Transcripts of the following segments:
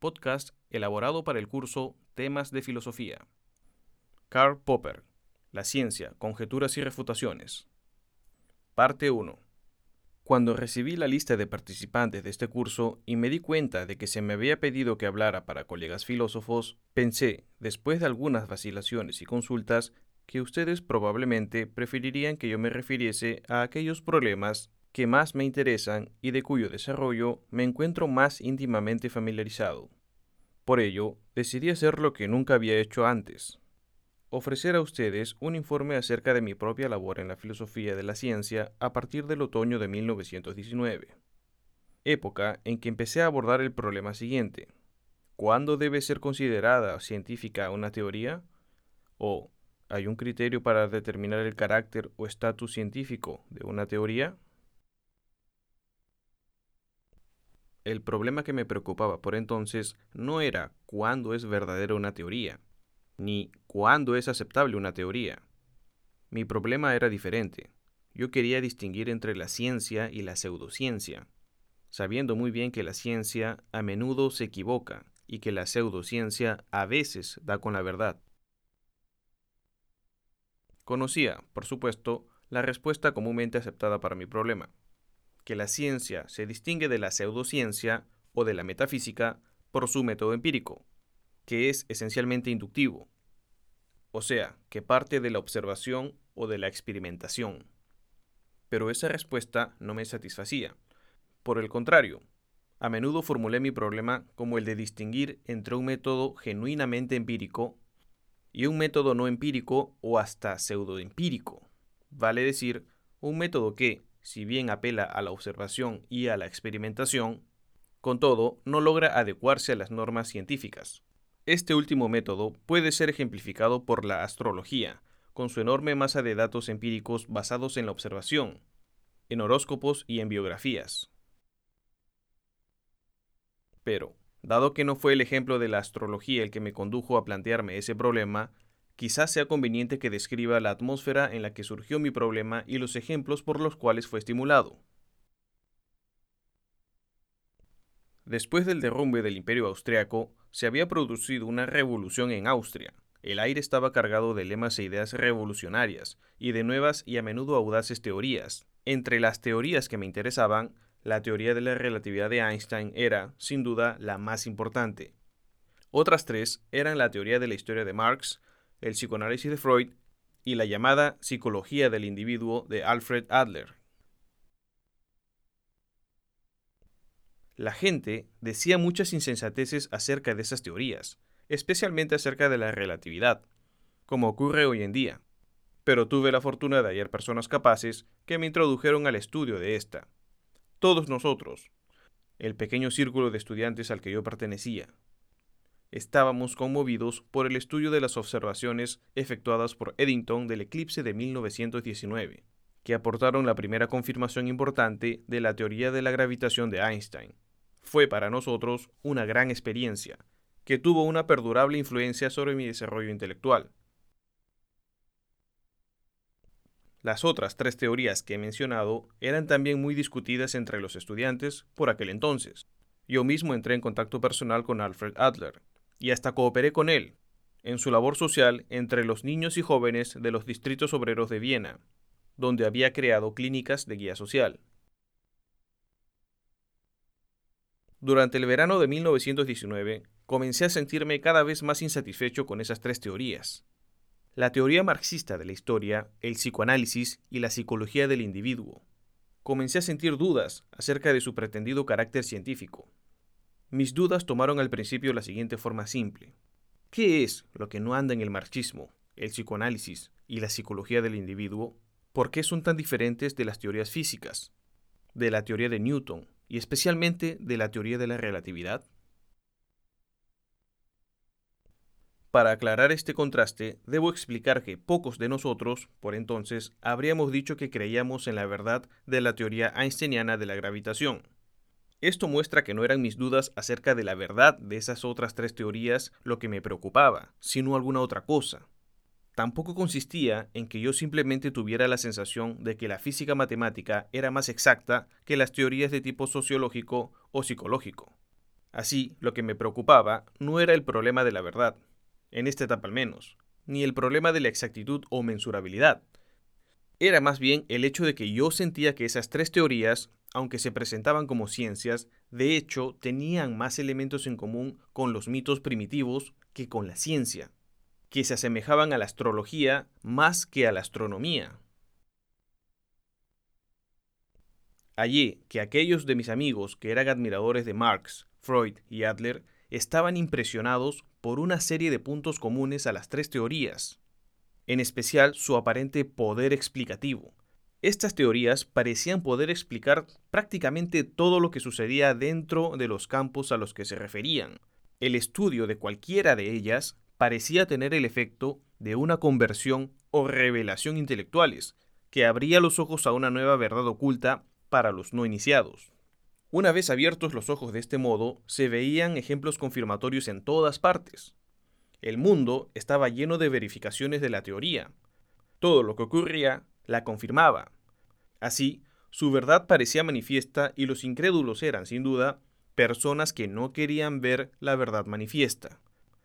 podcast elaborado para el curso Temas de Filosofía. Karl Popper, La ciencia, conjeturas y refutaciones. Parte 1. Cuando recibí la lista de participantes de este curso y me di cuenta de que se me había pedido que hablara para colegas filósofos, pensé, después de algunas vacilaciones y consultas, que ustedes probablemente preferirían que yo me refiriese a aquellos problemas que más me interesan y de cuyo desarrollo me encuentro más íntimamente familiarizado. Por ello, decidí hacer lo que nunca había hecho antes, ofrecer a ustedes un informe acerca de mi propia labor en la filosofía de la ciencia a partir del otoño de 1919, época en que empecé a abordar el problema siguiente. ¿Cuándo debe ser considerada científica una teoría? ¿O hay un criterio para determinar el carácter o estatus científico de una teoría? El problema que me preocupaba por entonces no era cuándo es verdadera una teoría, ni cuándo es aceptable una teoría. Mi problema era diferente. Yo quería distinguir entre la ciencia y la pseudociencia, sabiendo muy bien que la ciencia a menudo se equivoca y que la pseudociencia a veces da con la verdad. Conocía, por supuesto, la respuesta comúnmente aceptada para mi problema, que la ciencia se distingue de la pseudociencia o de la metafísica por su método empírico, que es esencialmente inductivo, o sea, que parte de la observación o de la experimentación. Pero esa respuesta no me satisfacía. Por el contrario, a menudo formulé mi problema como el de distinguir entre un método genuinamente empírico y un método no empírico o hasta pseudoempírico. Vale decir, un método que, si bien apela a la observación y a la experimentación, con todo no logra adecuarse a las normas científicas. Este último método puede ser ejemplificado por la astrología, con su enorme masa de datos empíricos basados en la observación, en horóscopos y en biografías. Pero, dado que no fue el ejemplo de la astrología el que me condujo a plantearme ese problema, quizás sea conveniente que describa la atmósfera en la que surgió mi problema y los ejemplos por los cuales fue estimulado. Después del derrumbe del imperio austriaco, se había producido una revolución en Austria. El aire estaba cargado de lemas e ideas revolucionarias y de nuevas y a menudo audaces teorías. Entre las teorías que me interesaban, la teoría de la relatividad de Einstein era, sin duda, la más importante. Otras tres eran la teoría de la historia de Marx, el psicoanálisis de Freud y la llamada psicología del individuo de Alfred Adler. La gente decía muchas insensateces acerca de esas teorías, especialmente acerca de la relatividad, como ocurre hoy en día. Pero tuve la fortuna de hallar personas capaces que me introdujeron al estudio de esta. Todos nosotros, el pequeño círculo de estudiantes al que yo pertenecía, estábamos conmovidos por el estudio de las observaciones efectuadas por Eddington del eclipse de 1919, que aportaron la primera confirmación importante de la teoría de la gravitación de Einstein. Fue para nosotros una gran experiencia, que tuvo una perdurable influencia sobre mi desarrollo intelectual. Las otras tres teorías que he mencionado eran también muy discutidas entre los estudiantes por aquel entonces. Yo mismo entré en contacto personal con Alfred Adler, y hasta cooperé con él en su labor social entre los niños y jóvenes de los distritos obreros de Viena, donde había creado clínicas de guía social. Durante el verano de 1919, comencé a sentirme cada vez más insatisfecho con esas tres teorías. La teoría marxista de la historia, el psicoanálisis y la psicología del individuo. Comencé a sentir dudas acerca de su pretendido carácter científico. Mis dudas tomaron al principio la siguiente forma simple. ¿Qué es lo que no anda en el marxismo, el psicoanálisis y la psicología del individuo? ¿Por qué son tan diferentes de las teorías físicas, de la teoría de Newton y especialmente de la teoría de la relatividad? Para aclarar este contraste, debo explicar que pocos de nosotros, por entonces, habríamos dicho que creíamos en la verdad de la teoría einsteiniana de la gravitación. Esto muestra que no eran mis dudas acerca de la verdad de esas otras tres teorías lo que me preocupaba, sino alguna otra cosa. Tampoco consistía en que yo simplemente tuviera la sensación de que la física matemática era más exacta que las teorías de tipo sociológico o psicológico. Así, lo que me preocupaba no era el problema de la verdad, en esta etapa al menos, ni el problema de la exactitud o mensurabilidad. Era más bien el hecho de que yo sentía que esas tres teorías, aunque se presentaban como ciencias, de hecho tenían más elementos en común con los mitos primitivos que con la ciencia, que se asemejaban a la astrología más que a la astronomía. Hallé que aquellos de mis amigos que eran admiradores de Marx, Freud y Adler estaban impresionados por una serie de puntos comunes a las tres teorías, en especial su aparente poder explicativo. Estas teorías parecían poder explicar prácticamente todo lo que sucedía dentro de los campos a los que se referían. El estudio de cualquiera de ellas parecía tener el efecto de una conversión o revelación intelectuales, que abría los ojos a una nueva verdad oculta para los no iniciados. Una vez abiertos los ojos de este modo, se veían ejemplos confirmatorios en todas partes. El mundo estaba lleno de verificaciones de la teoría. Todo lo que ocurría la confirmaba. Así, su verdad parecía manifiesta y los incrédulos eran, sin duda, personas que no querían ver la verdad manifiesta,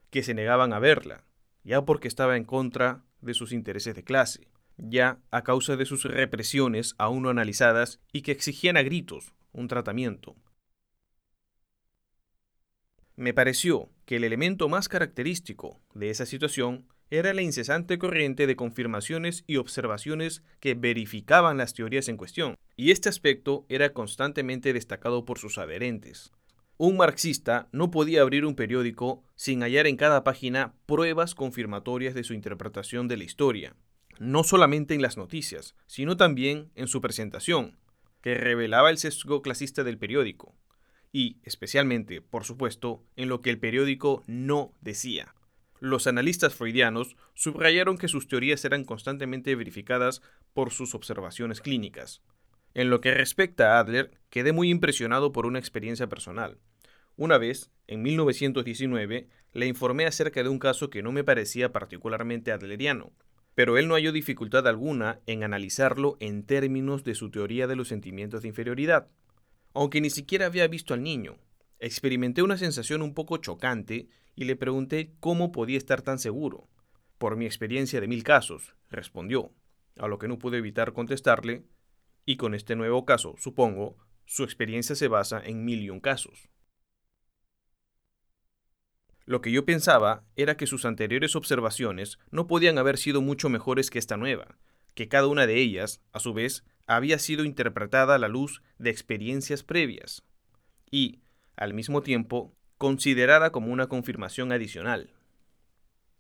que se negaban a verla, ya porque estaba en contra de sus intereses de clase, ya a causa de sus represiones aún no analizadas y que exigían a gritos un tratamiento. Me pareció que el elemento más característico de esa situación era la incesante corriente de confirmaciones y observaciones que verificaban las teorías en cuestión, y este aspecto era constantemente destacado por sus adherentes. Un marxista no podía abrir un periódico sin hallar en cada página pruebas confirmatorias de su interpretación de la historia, no solamente en las noticias, sino también en su presentación, que revelaba el sesgo clasista del periódico, y, especialmente, por supuesto, en lo que el periódico no decía. Los analistas freudianos subrayaron que sus teorías eran constantemente verificadas por sus observaciones clínicas. En lo que respecta a Adler, quedé muy impresionado por una experiencia personal. Una vez, en 1919, le informé acerca de un caso que no me parecía particularmente adleriano, pero él no halló dificultad alguna en analizarlo en términos de su teoría de los sentimientos de inferioridad. Aunque ni siquiera había visto al niño, experimenté una sensación un poco chocante y le pregunté cómo podía estar tan seguro. Por mi experiencia de mil casos, respondió, a lo que no pude evitar contestarle, y con este nuevo caso, supongo, su experiencia se basa en mil y un casos. Lo que yo pensaba era que sus anteriores observaciones no podían haber sido mucho mejores que esta nueva, que cada una de ellas, a su vez, había sido interpretada a la luz de experiencias previas y, al mismo tiempo, considerada como una confirmación adicional.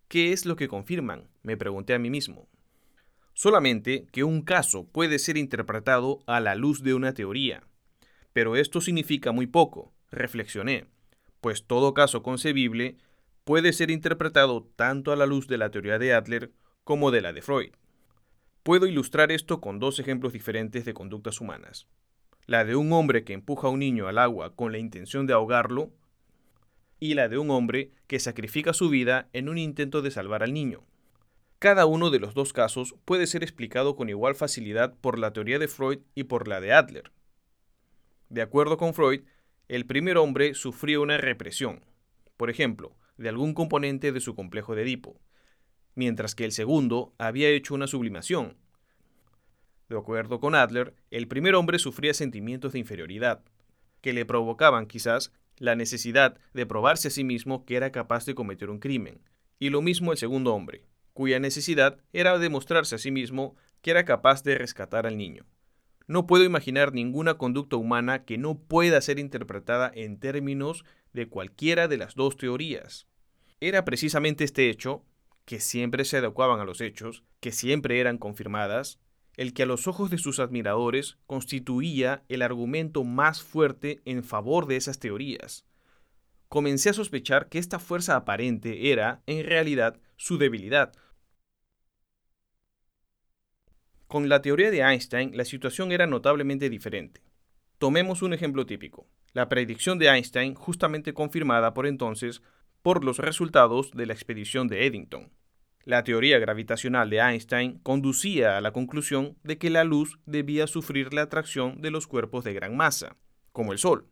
¿Qué es lo que confirman? me pregunté a mí mismo. Solamente que un caso puede ser interpretado a la luz de una teoría. Pero esto significa muy poco, reflexioné pues todo caso concebible puede ser interpretado tanto a la luz de la teoría de Adler como de la de Freud. Puedo ilustrar esto con dos ejemplos diferentes de conductas humanas. La de un hombre que empuja a un niño al agua con la intención de ahogarlo y la de un hombre que sacrifica su vida en un intento de salvar al niño. Cada uno de los dos casos puede ser explicado con igual facilidad por la teoría de Freud y por la de Adler. De acuerdo con Freud, el primer hombre sufrió una represión, por ejemplo, de algún componente de su complejo de Edipo, mientras que el segundo había hecho una sublimación. De acuerdo con Adler, el primer hombre sufría sentimientos de inferioridad, que le provocaban quizás la necesidad de probarse a sí mismo que era capaz de cometer un crimen, y lo mismo el segundo hombre, cuya necesidad era demostrarse a sí mismo que era capaz de rescatar al niño. No puedo imaginar ninguna conducta humana que no pueda ser interpretada en términos de cualquiera de las dos teorías. Era precisamente este hecho, que siempre se adecuaban a los hechos, que siempre eran confirmadas, el que a los ojos de sus admiradores constituía el argumento más fuerte en favor de esas teorías. Comencé a sospechar que esta fuerza aparente era, en realidad, su debilidad, Con la teoría de Einstein, la situación era notablemente diferente. Tomemos un ejemplo típico, la predicción de Einstein justamente confirmada por entonces por los resultados de la expedición de Eddington. La teoría gravitacional de Einstein conducía a la conclusión de que la luz debía sufrir la atracción de los cuerpos de gran masa, como el Sol.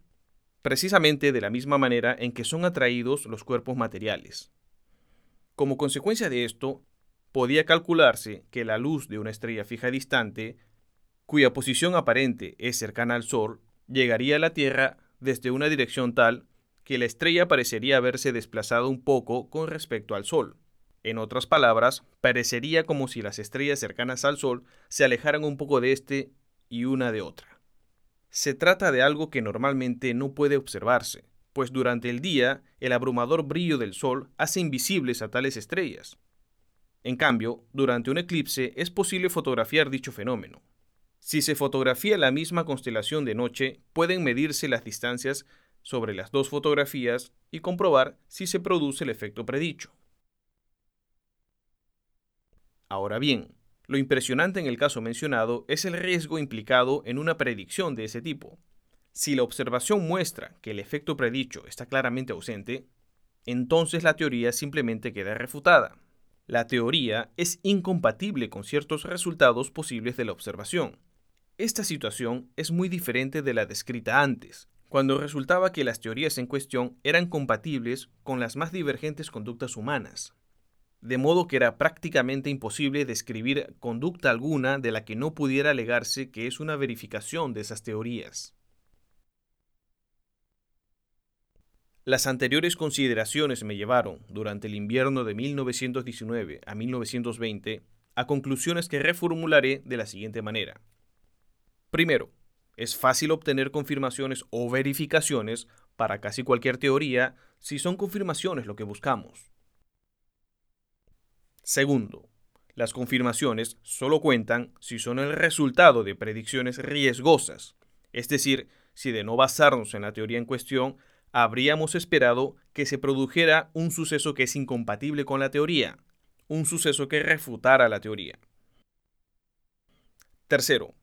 precisamente de la misma manera en que son atraídos los cuerpos materiales. Como consecuencia de esto, podía calcularse que la luz de una estrella fija distante, cuya posición aparente es cercana al Sol, llegaría a la Tierra desde una dirección tal que la estrella parecería haberse desplazado un poco con respecto al Sol. En otras palabras, parecería como si las estrellas cercanas al Sol se alejaran un poco de este y una de otra. Se trata de algo que normalmente no puede observarse, pues durante el día el abrumador brillo del Sol hace invisibles a tales estrellas. En cambio, durante un eclipse es posible fotografiar dicho fenómeno. Si se fotografía la misma constelación de noche, pueden medirse las distancias sobre las dos fotografías y comprobar si se produce el efecto predicho. Ahora bien, lo impresionante en el caso mencionado es el riesgo implicado en una predicción de ese tipo. Si la observación muestra que el efecto predicho está claramente ausente, entonces la teoría simplemente queda refutada. La teoría es incompatible con ciertos resultados posibles de la observación. Esta situación es muy diferente de la descrita antes, cuando resultaba que las teorías en cuestión eran compatibles con las más divergentes conductas humanas, de modo que era prácticamente imposible describir conducta alguna de la que no pudiera alegarse que es una verificación de esas teorías. Las anteriores consideraciones me llevaron, durante el invierno de 1919 a 1920, a conclusiones que reformularé de la siguiente manera. Primero, es fácil obtener confirmaciones o verificaciones para casi cualquier teoría si son confirmaciones lo que buscamos. Segundo, las confirmaciones solo cuentan si son el resultado de predicciones riesgosas, es decir, si de no basarnos en la teoría en cuestión, habríamos esperado que se produjera un suceso que es incompatible con la teoría, un suceso que refutara la teoría. Tercero,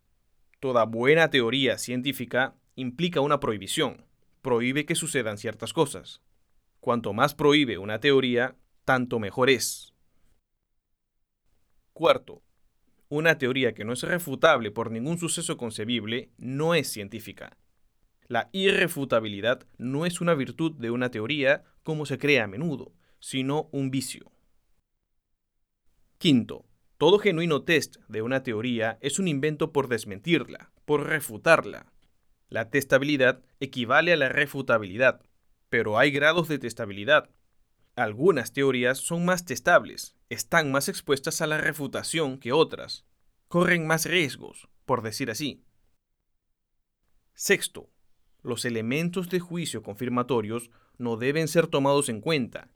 Toda buena teoría científica implica una prohibición. Prohíbe que sucedan ciertas cosas. Cuanto más prohíbe una teoría, tanto mejor es. Cuarto, una teoría que no es refutable por ningún suceso concebible no es científica. La irrefutabilidad no es una virtud de una teoría como se cree a menudo, sino un vicio. Quinto, todo genuino test de una teoría es un invento por desmentirla, por refutarla. La testabilidad equivale a la refutabilidad, pero hay grados de testabilidad. Algunas teorías son más testables, están más expuestas a la refutación que otras, corren más riesgos, por decir así. Sexto, los elementos de juicio confirmatorios no deben ser tomados en cuenta,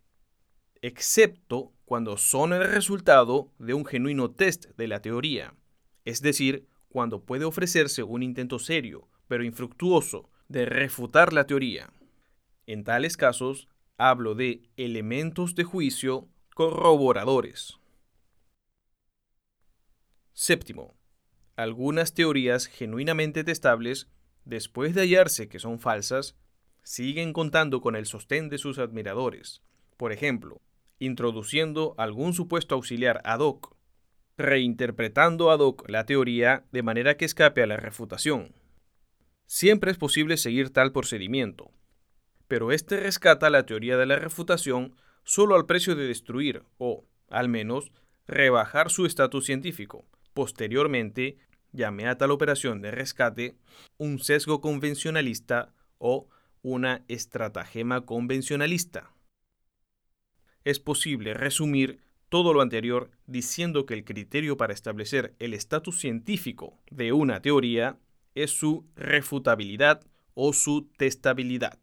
excepto cuando son el resultado de un genuino test de la teoría, es decir, cuando puede ofrecerse un intento serio, pero infructuoso, de refutar la teoría. En tales casos, hablo de elementos de juicio corroboradores. Séptimo, algunas teorías genuinamente testables, después de hallarse que son falsas, siguen contando con el sostén de sus admiradores. Por ejemplo, introduciendo algún supuesto auxiliar ad hoc, reinterpretando ad hoc la teoría de manera que escape a la refutación. Siempre es posible seguir tal procedimiento, pero este rescata la teoría de la refutación solo al precio de destruir o, al menos, rebajar su estatus científico. Posteriormente, llame a tal operación de rescate un sesgo convencionalista o una estratagema convencionalista es posible resumir todo lo anterior diciendo que el criterio para establecer el estatus científico de una teoría es su refutabilidad o su testabilidad.